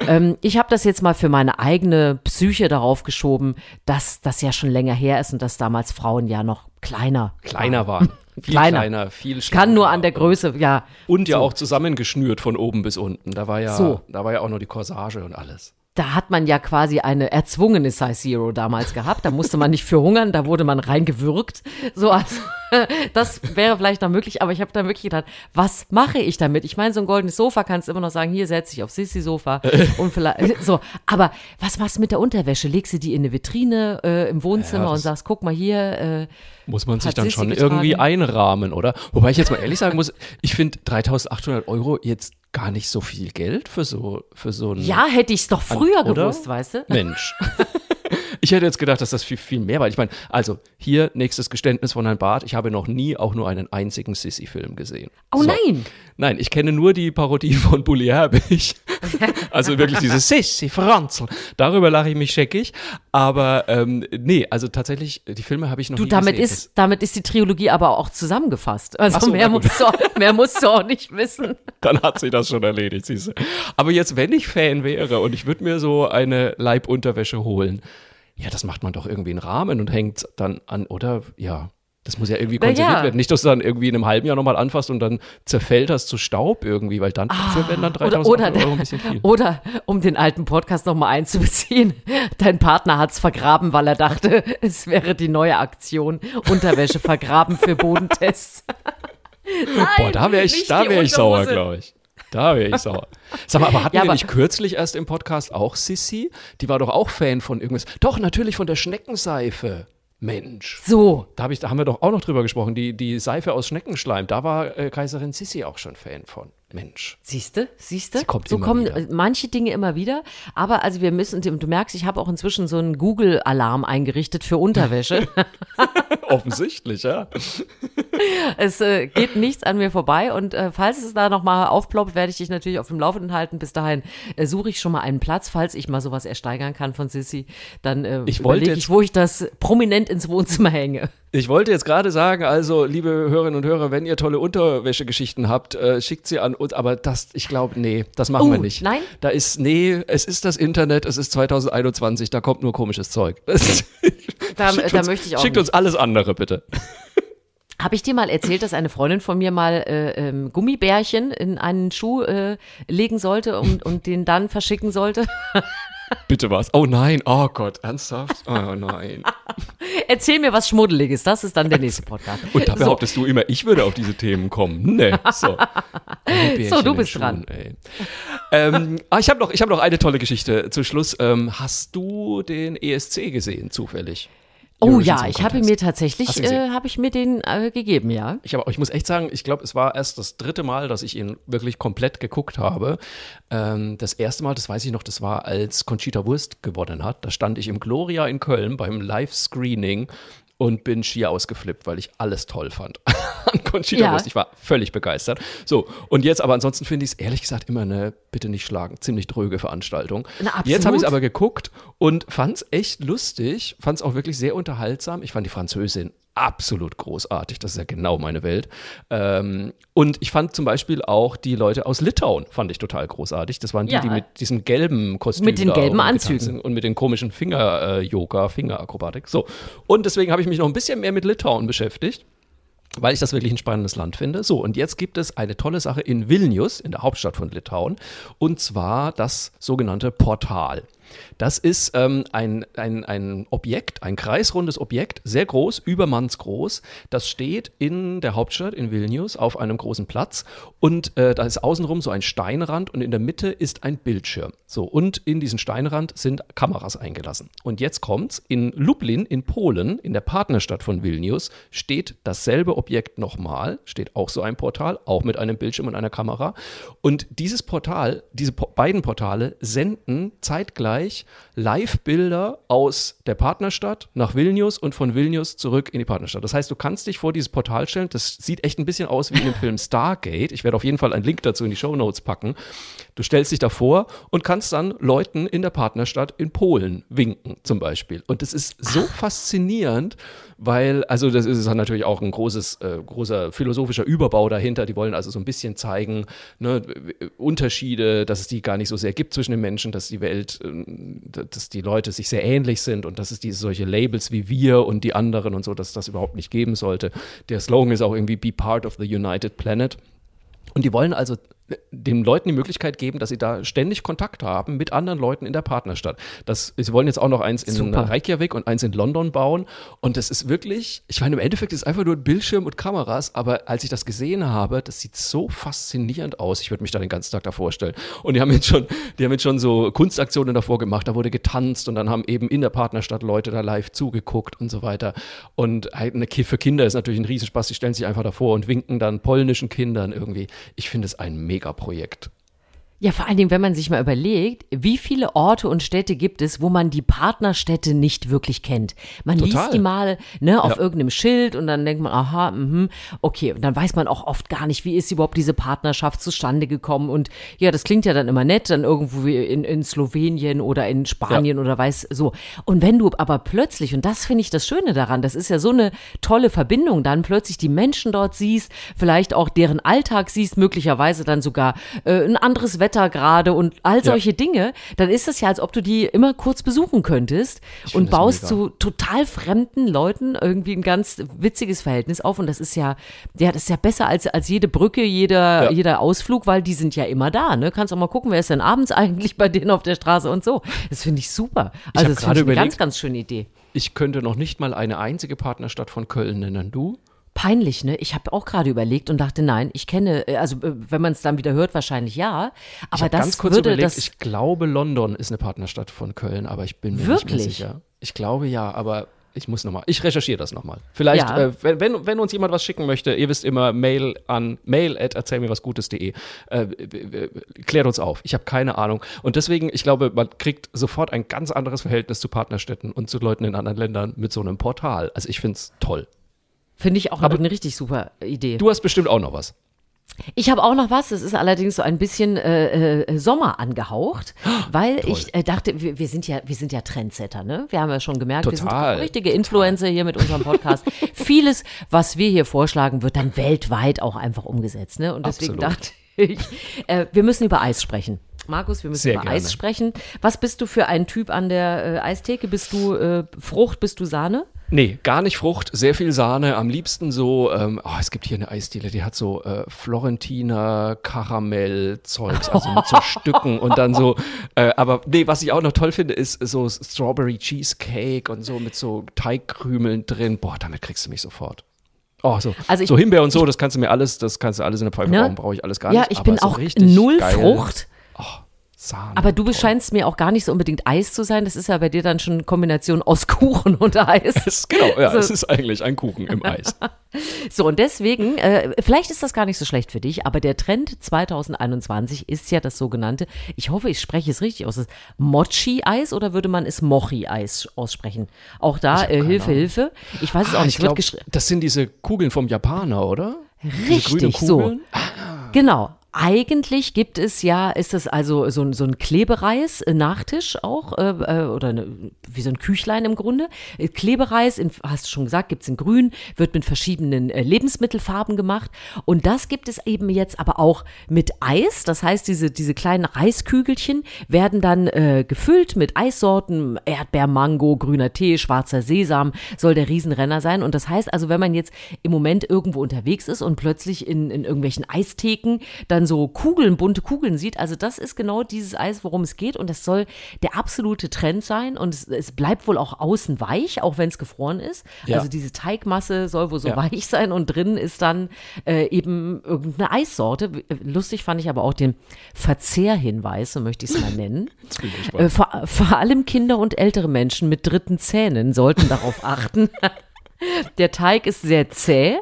ähm, ich habe das jetzt mal für meine eigene Psyche darauf geschoben, dass das ja schon länger her ist und dass damals Frauen ja noch kleiner Kleiner waren. Viel Kleiner. kleiner, viel Kann nur schlanker. an der Größe, ja. Und ja auch zusammengeschnürt von oben bis unten. Da war ja, So. da war ja auch noch die Corsage und alles. Da hat man ja quasi eine erzwungene Size Zero damals gehabt. Da musste man nicht für hungern, da wurde man reingewürgt. So, also, das wäre vielleicht noch möglich, aber ich habe dann wirklich gedacht, was mache ich damit? Ich meine, so ein goldenes Sofa kannst du immer noch sagen, hier setz dich auf Sissi-Sofa und vielleicht, so. Aber was machst du mit der Unterwäsche? Legst du die in eine Vitrine äh, im Wohnzimmer Ja, und sagst, guck mal hier, äh, Muss man sich dann Sissi schon getragen. irgendwie einrahmen, oder? Wobei ich jetzt mal ehrlich sagen muss, ich finde 3800 Euro jetzt gar nicht so viel Geld für so, für so ein ja, hätte ich es doch früher oder? gewusst, weißt du? Mensch. Ich hätte jetzt gedacht, dass das viel, viel mehr war. Ich meine, also hier nächstes Geständnis von Herrn Barth. Ich habe noch nie auch nur einen einzigen Sissy-Film gesehen. Oh so. nein! Nein, ich kenne nur die Parodie von Bully Herbig. also wirklich dieses Sissy, Franzl. Darüber lache ich mich scheckig. Aber ähm, nee, also tatsächlich, die Filme habe ich noch du, nie damit gesehen. Ist, damit ist die Trilogie aber auch zusammengefasst. Also so, mehr, musst du, mehr musst du auch nicht wissen. Dann hat sie das schon erledigt, siehst du. Aber jetzt, wenn ich Fan wäre und ich würde mir so eine Leibunterwäsche holen, ja, das macht man doch irgendwie einen Rahmen und hängt dann an, oder? Ja. Das muss ja irgendwie konserviert ja. werden. Nicht, dass du dann irgendwie in einem halben Jahr nochmal anfasst und dann zerfällt das zu Staub irgendwie, weil dann ah, werden dann 3000 oder, oder, Euro ein bisschen viel. Oder, um den alten Podcast nochmal einzubeziehen, dein Partner hat es vergraben, weil er dachte, es wäre die neue Aktion, Unterwäsche vergraben für Bodentests. Nein, Boah, da wäre ich, da wär ich sauer, glaube ich. Da wäre ich sauer. Sag mal, aber hatten ja, wir aber nicht kürzlich erst im Podcast auch Sissy? Die war doch auch Fan von irgendwas. Doch, natürlich von der Schneckenseife. Mensch. So. Da, hab ich, da haben wir doch auch noch drüber gesprochen. Die, die Seife aus Schneckenschleim, da war äh, Kaiserin Sissi auch schon Fan von. Mensch. Siehste, siehste. So kommen wieder. manche Dinge immer wieder. Aber also wir müssen, du merkst, ich habe auch inzwischen so einen Google-Alarm eingerichtet für Unterwäsche. Offensichtlich, ja. es äh, geht nichts an mir vorbei und äh, falls es da nochmal aufploppt, werde ich dich natürlich auf dem Laufenden halten. Bis dahin äh, suche ich schon mal einen Platz, falls ich mal sowas ersteigern kann von Sissy. Dann äh, ich überlege ich, wo ich das prominent ins Wohnzimmer hänge. Ich wollte jetzt gerade sagen, also liebe Hörerinnen und Hörer, wenn ihr tolle Unterwäschegeschichten habt, äh, schickt sie an uns. Aber das, ich glaube, nee, das machen oh, wir nicht. Nein? Da ist, nee, es ist das Internet, es ist 2021, da kommt nur komisches Zeug. da, da uns, möchte ich auch. Schickt nicht. uns alles andere, bitte. Habe ich dir mal erzählt, dass eine Freundin von mir mal äh, ähm, Gummibärchen in einen Schuh äh, legen sollte und, und den dann verschicken sollte? Bitte was? Oh nein, oh Gott, ernsthaft? Oh nein. Erzähl mir was Schmuddeliges, das ist dann der nächste Podcast. Und da behauptest so. du immer, ich würde auf diese Themen kommen. Nee, so. so, du bist Schuhen, dran. Ähm, ah, ich habe noch, hab noch eine tolle Geschichte zu Schluss. Ähm, hast du den ESC gesehen, zufällig? Oh ja, ich habe mir tatsächlich, äh, habe ich mir den äh, gegeben, ja. Ich, hab, ich muss echt sagen, ich glaube, es war erst das dritte Mal, dass ich ihn wirklich komplett geguckt habe. Ähm, das erste Mal, das weiß ich noch, das war, als Conchita Wurst gewonnen hat. Da stand ich im Gloria in Köln beim Live-Screening und bin schier ausgeflippt, weil ich alles toll fand an Conchita ja. Wurst. Ich war völlig begeistert. So, und jetzt aber ansonsten finde ich es ehrlich gesagt immer eine, bitte nicht schlagen, ziemlich dröge Veranstaltung. Na, jetzt habe ich es aber geguckt und fand es echt lustig, fand es auch wirklich sehr unterhaltsam. Ich fand die Französin absolut großartig. Das ist ja genau meine Welt. Ähm, und ich fand zum Beispiel auch die Leute aus Litauen, fand ich total großartig. Das waren die, ja. die mit diesem gelben Kostüm. Mit den gelben Anzügen. Und mit den komischen Finger-Yoga, Fingerakrobatik. So. Und deswegen habe ich mich noch ein bisschen mehr mit Litauen beschäftigt weil ich das wirklich ein spannendes Land finde. So, und jetzt gibt es eine tolle Sache in Vilnius, in der Hauptstadt von Litauen, und zwar das sogenannte Portal. Das ist ähm, ein, ein, ein Objekt, ein kreisrundes Objekt, sehr groß, übermannsgroß. Das steht in der Hauptstadt, in Vilnius, auf einem großen Platz. Und äh, da ist außenrum so ein Steinrand und in der Mitte ist ein Bildschirm. So, und in diesen Steinrand sind Kameras eingelassen. Und jetzt kommt's. In Lublin, in Polen, in der Partnerstadt von Vilnius, steht dasselbe Objekt nochmal, steht auch so ein Portal, auch mit einem Bildschirm und einer Kamera. Und dieses Portal, diese po beiden Portale senden zeitgleich Live-Bilder aus der Partnerstadt nach Vilnius und von Vilnius zurück in die Partnerstadt. Das heißt, du kannst dich vor dieses Portal stellen. Das sieht echt ein bisschen aus wie in dem Film Stargate. Ich werde auf jeden Fall einen Link dazu in die Show Notes packen. Du stellst dich davor und kannst dann Leuten in der Partnerstadt in Polen winken, zum Beispiel. Und das ist so faszinierend, weil, also das ist natürlich auch ein großes, äh, großer philosophischer Überbau dahinter. Die wollen also so ein bisschen zeigen, ne, Unterschiede, dass es die gar nicht so sehr gibt zwischen den Menschen, dass die Welt, äh, dass die Leute sich sehr ähnlich sind und dass es diese solche Labels wie wir und die anderen und so, dass das überhaupt nicht geben sollte. Der Slogan ist auch irgendwie Be Part of the United Planet. Und die wollen also den Leuten die Möglichkeit geben, dass sie da ständig Kontakt haben mit anderen Leuten in der Partnerstadt. Das, sie wollen jetzt auch noch eins in Super. Reykjavik und eins in London bauen. Und das ist wirklich, ich meine, im Endeffekt ist es einfach nur ein Bildschirm und Kameras, aber als ich das gesehen habe, das sieht so faszinierend aus. Ich würde mich da den ganzen Tag da vorstellen. Und die haben jetzt schon, die haben jetzt schon so Kunstaktionen davor gemacht. Da wurde getanzt und dann haben eben in der Partnerstadt Leute da live zugeguckt und so weiter. Und halt für Kinder ist natürlich ein Riesenspaß. Die stellen sich einfach davor und winken dann polnischen Kindern irgendwie. Ich finde es ein mega Megaprojekt. Ja, vor allen Dingen, wenn man sich mal überlegt, wie viele Orte und Städte gibt es, wo man die Partnerstädte nicht wirklich kennt. Man Total. liest die mal ne, auf Ja. irgendeinem Schild und dann denkt man, aha, mhm, okay. Und dann weiß man auch oft gar nicht, wie ist überhaupt diese Partnerschaft zustande gekommen. Und ja, das klingt ja dann immer nett, dann irgendwo wie in, in Slowenien oder in Spanien oder weiß so. Und wenn du aber plötzlich, und das finde ich das Schöne daran, das ist ja so eine tolle Verbindung, dann plötzlich die Menschen dort siehst, vielleicht auch deren Alltag siehst, möglicherweise dann sogar äh, ein anderes Wetter gerade und all solche Dinge, dann ist es ja, als ob du die immer kurz besuchen könntest und find das baust mega. zu total fremden Leuten irgendwie ein ganz witziges Verhältnis auf. Und das ist ja, ja, das ist ja besser als, als jede Brücke, jeder, Ja. jeder Ausflug, weil die sind ja immer da. Ne? Kannst auch mal gucken, wer ist denn abends eigentlich bei denen auf der Straße und so. Das finde ich super. Also, hab das finde ich eine ganz, ganz schöne Idee. Ich könnte noch nicht mal eine einzige Partnerstadt von Köln nennen. Du? Peinlich, ne? Ich habe auch gerade überlegt und dachte, nein, ich kenne, äh, also äh, wenn man es dann wieder hört, wahrscheinlich ja. Ich Aber habe das ganz kurz würde überlegt, das. ich glaube, London ist eine Partnerstadt von Köln, aber ich bin mir nicht Wirklich? mehr sicher. Ich glaube ja, aber ich muss nochmal, ich recherchiere das nochmal. Vielleicht, Ja. äh, wenn, wenn, uns jemand was schicken möchte, ihr wisst immer, Mail an mail at erzählmirwasgutes.de. Äh, w- w- klärt uns auf. Ich habe keine Ahnung. Und deswegen, ich glaube, man kriegt sofort ein ganz anderes Verhältnis zu Partnerstädten und zu Leuten in anderen Ländern mit so einem Portal. Also ich finde es toll. Finde ich auch Aber- eine richtig super Idee. Du hast bestimmt auch noch was. Ich habe auch noch was, es ist allerdings so ein bisschen äh, äh, Sommer angehaucht, weil ich äh, dachte, wir, wir sind ja, wir sind ja Trendsetter, ne? Wir haben ja schon gemerkt, wir Total, sind richtige Influencer hier mit unserem Podcast. Vieles, was wir hier vorschlagen, wird dann weltweit auch einfach umgesetzt, ne? Und deswegen Absolut. dachte ich, äh, wir müssen über Eis sprechen. Markus, wir müssen Sehr über gerne. Eis sprechen. Was bist du für ein Typ an der äh, Eistheke? Bist du Frucht, bist du Sahne? Nee, gar nicht Frucht, sehr viel Sahne. Am liebsten so, ähm, oh, es gibt hier eine Eisdiele, die hat so äh, Florentiner Karamell-Zeugs, also mit so Stücken und dann so, äh, aber nee, was ich auch noch toll finde, ist so Strawberry Cheesecake und so mit so Teigkrümeln drin. Boah, damit kriegst du mich sofort. Oh, so, Also ich- so Himbeer und so, das kannst du mir alles, das kannst du alles in der Pfeife Ne? brauche ich alles gar ja, nicht. ich aber bin so auch richtig null geil. Frucht. Sahne. Aber du toll. bescheinst mir auch gar nicht so unbedingt Eis zu sein. Das ist ja bei dir dann schon eine Kombination aus Kuchen und Eis. Es- Genau, ja, So. es ist eigentlich ein Kuchen im Eis. So, und deswegen, äh, vielleicht ist das gar nicht so schlecht für dich, aber der Trend 2021 ist ja das sogenannte, ich hoffe, ich spreche es richtig aus, das Mochi-Eis oder würde man es Mochi-Eis aussprechen? Auch da, äh, Hilfe, Hilfe. Ich weiß es auch Ah, nicht. wird glaube, geschri- das sind diese Kugeln vom Japaner, oder? Richtig, so. Kugeln? Genau. Eigentlich gibt es ja, ist es also so ein, so ein Klebereis, äh, Nachtisch auch, äh, äh, oder eine, wie so ein Küchlein im Grunde. Äh, Klebereis, in, hast du schon gesagt, gibt's in grün, wird mit verschiedenen äh, Lebensmittelfarben gemacht. Und das gibt es eben jetzt aber auch mit Eis. Das heißt, diese, diese kleinen Reiskügelchen werden dann äh, gefüllt mit Eissorten, Erdbeer, Mango, grüner Tee, schwarzer Sesam, soll der Riesenrenner sein. Und das heißt also, wenn man jetzt im Moment irgendwo unterwegs ist und plötzlich in, in irgendwelchen Eistheken dann so Kugeln, bunte Kugeln sieht, also das ist genau dieses Eis, worum es geht. Und das soll der absolute Trend sein. Und es, es bleibt wohl auch außen weich, auch wenn es gefroren ist. Ja. Also diese Teigmasse soll wohl so Ja. weich sein und drin ist dann äh, eben irgendeine Eissorte. Lustig fand ich aber auch den Verzehrhinweis, so möchte ich es mal nennen. Äh, vor, vor allem Kinder und ältere Menschen mit dritten Zähnen sollten darauf achten. Der Teig ist sehr zäh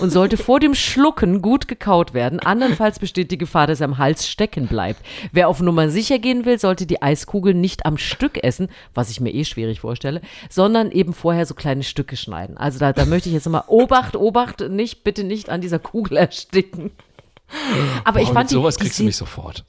und sollte vor dem Schlucken gut gekaut werden. Andernfalls besteht die Gefahr, dass er am Hals stecken bleibt. Wer auf Nummer sicher gehen will, sollte die Eiskugeln nicht am Stück essen, was ich mir eh schwierig vorstelle, sondern eben vorher so kleine Stücke schneiden. Also da, da möchte ich jetzt mal Obacht, Obacht, nicht, bitte nicht an dieser Kugel ersticken. Aber ich Boah, fand mit die, sowas die kriegst du mich sofort.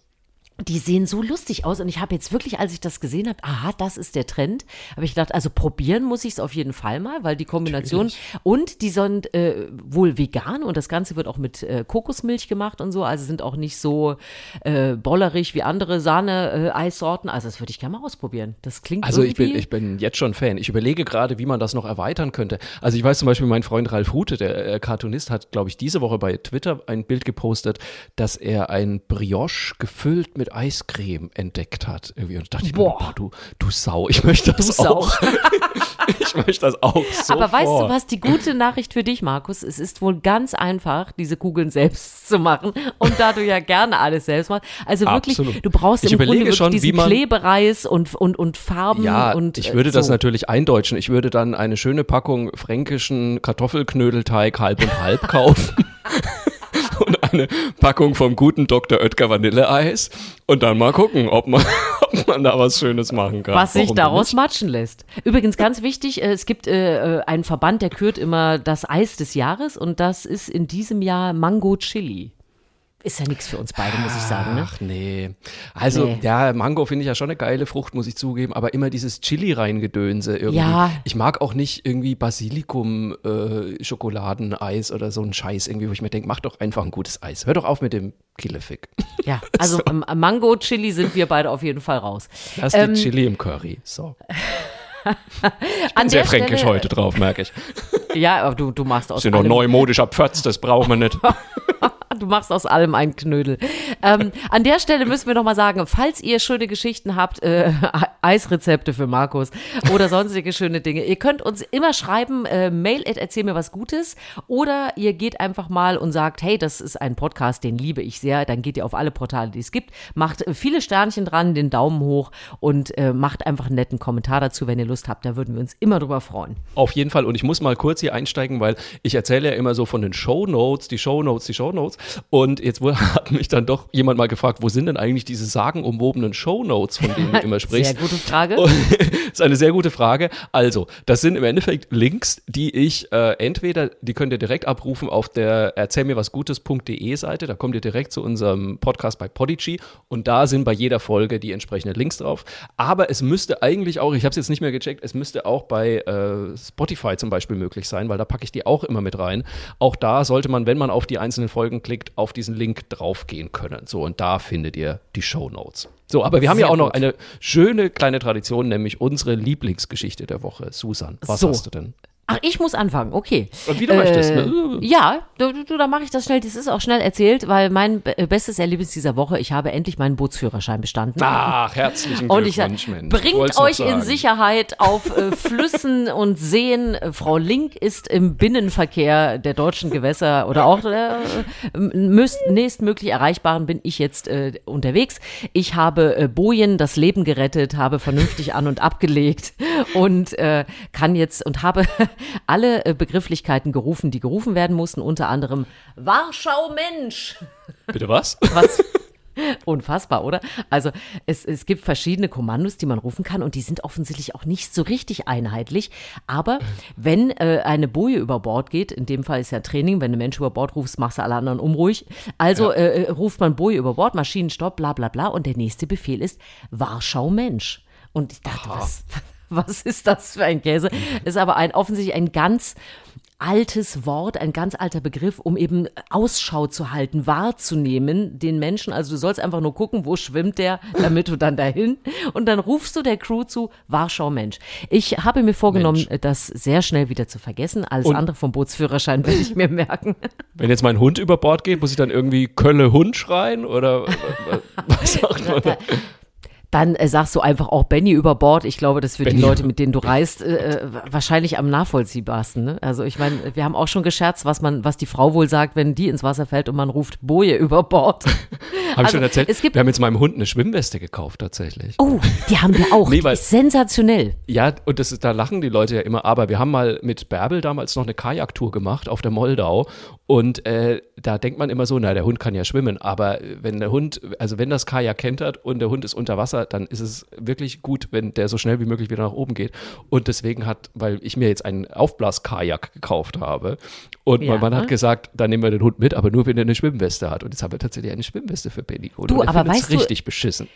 Die sehen so lustig aus und ich habe jetzt wirklich, als ich das gesehen habe, aha, das ist der Trend, habe ich gedacht, also probieren muss ich es auf jeden Fall mal, weil die Kombination und die sind äh, wohl vegan und das Ganze wird auch mit äh, Kokosmilch gemacht und so, also sind auch nicht so äh, bollerig wie andere Sahne-Eissorten, also das würde ich gerne mal ausprobieren. Das klingt Also ich bin, ich bin jetzt schon Fan. Ich überlege gerade, wie man das noch erweitern könnte. Also ich weiß zum Beispiel, mein Freund Ralf Rute, der äh, Cartoonist, hat, glaube ich, diese Woche bei Twitter ein Bild gepostet, dass er ein Brioche gefüllt mit Eiscreme entdeckt hat. Irgendwie. Und da dachte ich mir, Boah. boah, du, du Sau, ich möchte das Du auch. ich möchte das auch so. Aber weißt du was, die gute Nachricht für dich, Markus, es ist wohl ganz einfach, diese Kugeln selbst zu machen. Und da du ja gerne alles selbst machst, also wirklich, Absolut. du brauchst Ich im Grunde schon, diesen man- Klebereis und, und, und Farben Ja, und ich würde äh, das so. natürlich eindeutschen. Ich würde dann eine schöne Packung fränkischen Kartoffelknödelteig halb und halb kaufen. Eine Packung vom guten Dr. Oetker Vanilleeis und dann mal gucken, ob man, ob man da was Schönes machen kann. Was sich daraus matschen lässt. Übrigens ganz wichtig, äh, es gibt äh, äh, einen Verband, der kürt immer das Eis des Jahres und das ist in diesem Jahr Mango Chili. Ist ja nichts für uns beide, muss ich sagen. Ne? Ach nee. Also, Nee. ja, Mango finde ich ja schon eine geile Frucht, muss ich zugeben, aber immer dieses Chili-Reingedönse irgendwie. Ja. Ich mag auch nicht irgendwie Basilikum-Schokoladeneis oder so ein Scheiß irgendwie, wo ich mir denke, mach doch einfach ein gutes Eis. Hör doch auf mit dem Killefick. Ja, also ähm, Mango Chili sind wir beide auf jeden Fall raus. Lass Ähm, die Chili im Curry. So. An Sehr der fränkisch Stelle, heute drauf, merke ich. Ja, aber du, du machst aus Sind noch allem, neumodischer Pfötz, das brauchen wir nicht. Du machst aus allem einen Knödel. Ähm, an der Stelle müssen wir noch mal sagen, falls ihr schöne Geschichten habt, äh, Eisrezepte für Markus oder sonstige schöne Dinge, ihr könnt uns immer schreiben, äh, mail at erzähl mir was Gutes oder ihr geht einfach mal und sagt, hey, das ist ein Podcast, den liebe ich sehr, dann geht ihr auf alle Portale, die es gibt, macht viele Sternchen dran, den Daumen hoch und äh, macht einfach einen netten Kommentar dazu, wenn ihr Lust habt, da würden wir uns immer drüber freuen. Auf jeden Fall. Und ich muss mal kurz hier einsteigen, weil ich erzähle ja immer so von den Shownotes, die Shownotes, die Shownotes. Und jetzt wurde- hat mich dann doch jemand mal gefragt, wo sind denn eigentlich diese sagenumwobenen Shownotes, von denen du immer sprichst? Sehr gute Frage. Und, ist eine sehr gute Frage. Also, das sind im Endeffekt Links, die ich äh, entweder, die könnt ihr direkt abrufen auf der erzähl mir was Gutes.de Seite, da kommt ihr direkt zu unserem Podcast bei Podigy und da sind bei jeder Folge die entsprechenden Links drauf. Aber es müsste eigentlich auch, ich habe es jetzt nicht mehr gecheckt, es müsste auch bei äh, Spotify zum Beispiel möglich sein, weil da packe ich die auch immer mit rein. Auch da sollte man, wenn man auf die einzelnen Folgen klickt, auf diesen Link draufgehen können. So, und da findet ihr die Show Notes. So, aber wir haben ja auch noch gut. eine schöne kleine Tradition, nämlich unsere Lieblingsgeschichte der Woche. Susan, was So. hast du denn? Ach, ich muss anfangen, okay. Und wie du möchtest, ne? Ja, du, du, dann mache ich das schnell. Das ist auch schnell erzählt, weil mein be- bestes Erlebnis dieser Woche, ich habe endlich meinen Bootsführerschein bestanden. Ach, herzlichen und ich Glückwunsch, Mensch. Ich bringt euch in. Sicherheit auf äh, Flüssen und Seen. Äh, Frau Link ist im Binnenverkehr der deutschen Gewässer oder auch äh, müsst, nächstmöglich erreichbaren bin ich jetzt äh, unterwegs. Ich habe äh, Bojen das Leben gerettet, habe vernünftig an und abgelegt und äh, kann jetzt und habe alle äh, Begrifflichkeiten gerufen, die gerufen werden mussten, unter anderem Warschau Mensch. Bitte was? Was? Unfassbar, oder? Also es, es gibt verschiedene Kommandos, die man rufen kann und die sind offensichtlich auch nicht so richtig einheitlich. Aber wenn äh, eine Boje über Bord geht, in dem Fall ist ja Training, wenn du Mensch über Bord rufst, machst du alle anderen unruhig. Also äh, äh, ruft man Boje über Bord, Maschinenstopp, bla bla bla und der nächste Befehl ist Warschau Mensch. Und ich dachte, was, was ist das für ein Käse? Ist aber ein offensichtlich ein ganz altes Wort, ein ganz alter Begriff, um eben Ausschau zu halten, wahrzunehmen, den Menschen. Also du sollst einfach nur gucken, wo schwimmt der, damit du dann dahin. Und dann rufst du der Crew zu, Warschau Mensch. Ich habe mir vorgenommen, das sehr schnell wieder zu vergessen. Alles Und- andere vom Bootsführerschein werde ich mir merken. Wenn jetzt mein Hund über Bord geht, muss ich dann irgendwie Kölle Hund schreien oder was sagt man da? Dann äh, sagst du einfach auch Benny über Bord. Ich glaube, das für die Benny. Leute, mit denen du reist, äh, äh, wahrscheinlich am nachvollziehbarsten. Ne? Also ich meine, wir haben auch schon gescherzt, was man, was die Frau wohl sagt, wenn die ins Wasser fällt und man ruft Boje über Bord. Habe ich Also, schon erzählt? es gibt- wir haben jetzt meinem Hund eine Schwimmweste gekauft tatsächlich. Oh, die haben wir auch. Nee, die weil- ist sensationell. Ja, und das ist, da lachen die Leute ja immer, aber wir haben mal mit Bärbel damals noch eine Kajaktour gemacht auf der Moldau und äh, da denkt man immer so, na, der Hund kann ja schwimmen, aber wenn der Hund, also wenn das Kajak kentert und der Hund ist unter Wasser, dann ist es wirklich gut, wenn der so schnell wie möglich wieder nach oben geht und deswegen hat, weil ich mir jetzt einen Aufblaskajak gekauft habe und Ja. mein Mann hat gesagt, dann nehmen wir den Hund mit, aber nur wenn er eine Schwimmweste hat und jetzt haben wir tatsächlich eine Schwimmweste für Benny Du, und er aber weißt du- richtig beschissen.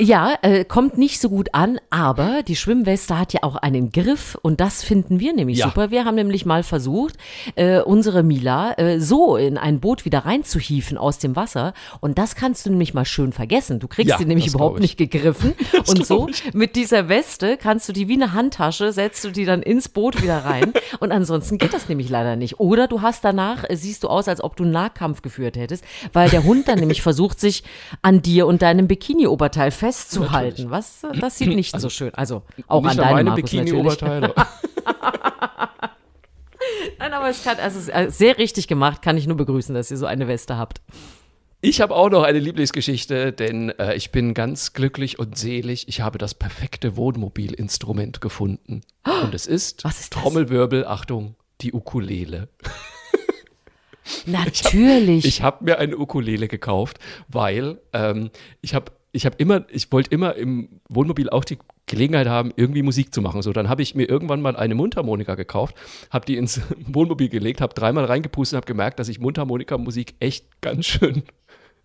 Ja, äh, kommt nicht so gut an, aber die Schwimmweste hat ja auch einen Griff und das finden wir nämlich Ja. super. Wir haben nämlich mal versucht, äh, unsere Mila äh, so in ein Boot wieder reinzuhieven aus dem Wasser und das kannst du nämlich mal schön vergessen. Du kriegst Ja, sie nämlich das überhaupt nicht gegriffen und so ich. mit dieser Weste kannst du die wie eine Handtasche, setzt du die dann ins Boot wieder rein und ansonsten geht das nämlich leider nicht. Oder du hast danach, äh, siehst du aus, als ob du einen Nahkampf geführt hättest, weil der Hund dann nämlich versucht, sich an dir und deinem Bikini-Oberteil festzuhalten. Was, das sieht nicht so schön. Also auch Nicht an deinem meinem Markus natürlich. Bikini-Oberteil. Nein, aber es, kann, also äh, sehr richtig gemacht, kann ich nur begrüßen, dass ihr so eine Weste habt. Ich habe auch noch eine Lieblingsgeschichte, denn äh, ich bin ganz glücklich und selig. Ich habe das perfekte Wohnmobilinstrument gefunden. Und es ist, Was ist? Trommelwirbel, Achtung, die Ukulele. Natürlich. Ich habe hab mir eine Ukulele gekauft, weil ähm, ich habe ich habe immer, ich wollte immer im Wohnmobil auch die Gelegenheit haben, irgendwie Musik zu machen. So, dann habe ich mir irgendwann mal eine Mundharmonika gekauft, habe die ins Wohnmobil gelegt, habe dreimal reingepustet und habe gemerkt, dass ich Mundharmonika-Musik echt ganz schön,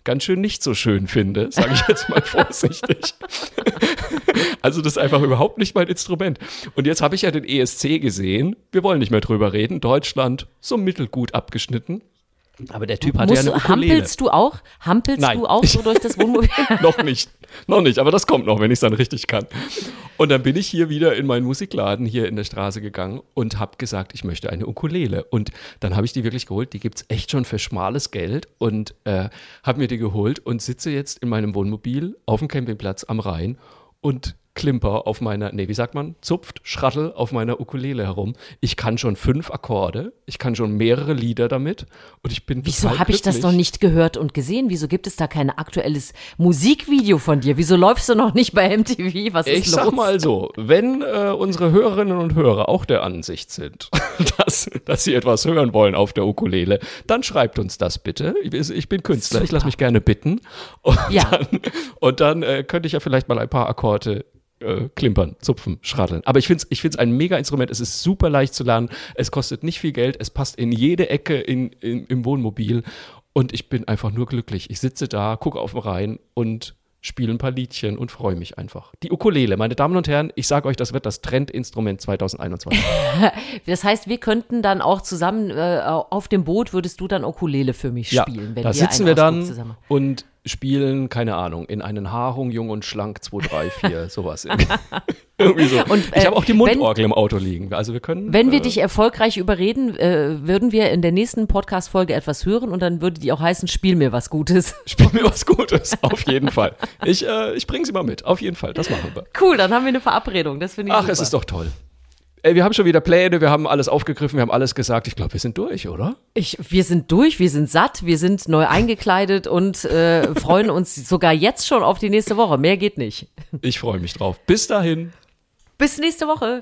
ganz schön nicht so schön finde, sage ich jetzt mal vorsichtig. also das ist einfach überhaupt nicht mein Instrument. Und jetzt habe ich ja den ESC gesehen. Wir wollen nicht mehr drüber reden. Deutschland so mittelgut abgeschnitten. Aber der Typ Musst ja eine du, Ukulele. hampelst du auch? Hampelst Nein. du auch so durch das Wohnmobil? noch nicht. Noch nicht, aber das kommt noch, wenn ich es dann richtig kann. Und dann bin ich hier wieder in meinen Musikladen hier in der Straße gegangen und habe gesagt, ich möchte eine Ukulele. Und dann habe ich die wirklich geholt. Die gibt es echt schon für schmales Geld und äh, habe mir die geholt und sitze jetzt in meinem Wohnmobil auf dem Campingplatz am Rhein und klimper auf meiner, nee, wie sagt man, zupft, schrattel auf meiner Ukulele herum. Ich kann schon fünf Akkorde, ich kann schon mehrere Lieder damit und ich bin Wieso habe ich das noch nicht gehört und gesehen? Wieso gibt es da kein aktuelles Musikvideo von dir? Wieso läufst du noch nicht bei MTV? Was ist Ich los? sag mal so, wenn äh, unsere Hörerinnen und Hörer auch der Ansicht sind, dass, dass sie etwas hören wollen auf der Ukulele, dann schreibt uns das bitte. Ich, ich bin Künstler, ich lasse mich gerne bitten. Und Ja. dann, und dann äh, könnte ich ja vielleicht mal ein paar Akkorde äh, klimpern, zupfen, schraddeln. Aber ich finde es ich find's ein mega Instrument. Es ist super leicht zu lernen. Es kostet nicht viel Geld. Es passt in jede Ecke in, in, im Wohnmobil. Und ich bin einfach nur glücklich. Ich sitze da, gucke auf den Rhein und spiele ein paar Liedchen und freue mich einfach. Die Ukulele, meine Damen und Herren, ich sage euch, das wird das Trendinstrument 2021. Das heißt, wir könnten dann auch zusammen äh, auf dem Boot würdest du dann Ukulele für mich ja, spielen, wenn da wir sitzen wir dann zusammen. und spielen, keine Ahnung, in einen Haarung, jung und schlank 2, 3, 4, sowas. Irgendwie so. Und, ich äh, habe auch die wenn- Mundorgel im Auto liegen. Also wir können. Wenn wir äh, dich erfolgreich überreden, äh, würden wir in der nächsten Podcast-Folge etwas hören und dann würde die auch heißen, spiel mir was Gutes. Spiel mir was Gutes, auf jeden Fall. Ich, äh, ich bringe sie mal mit, auf jeden Fall, das machen wir. Cool, dann haben wir eine Verabredung. Das finde ich Ach, super. es ist doch toll. Ey, wir haben schon wieder Pläne, wir haben alles aufgegriffen, wir haben alles gesagt. Ich glaube, wir sind durch, oder? Ich, wir sind durch, wir sind satt, wir sind neu eingekleidet und äh, freuen uns sogar jetzt schon auf die nächste Woche. Mehr geht nicht. Ich freue mich drauf. Bis dahin. Bis nächste Woche.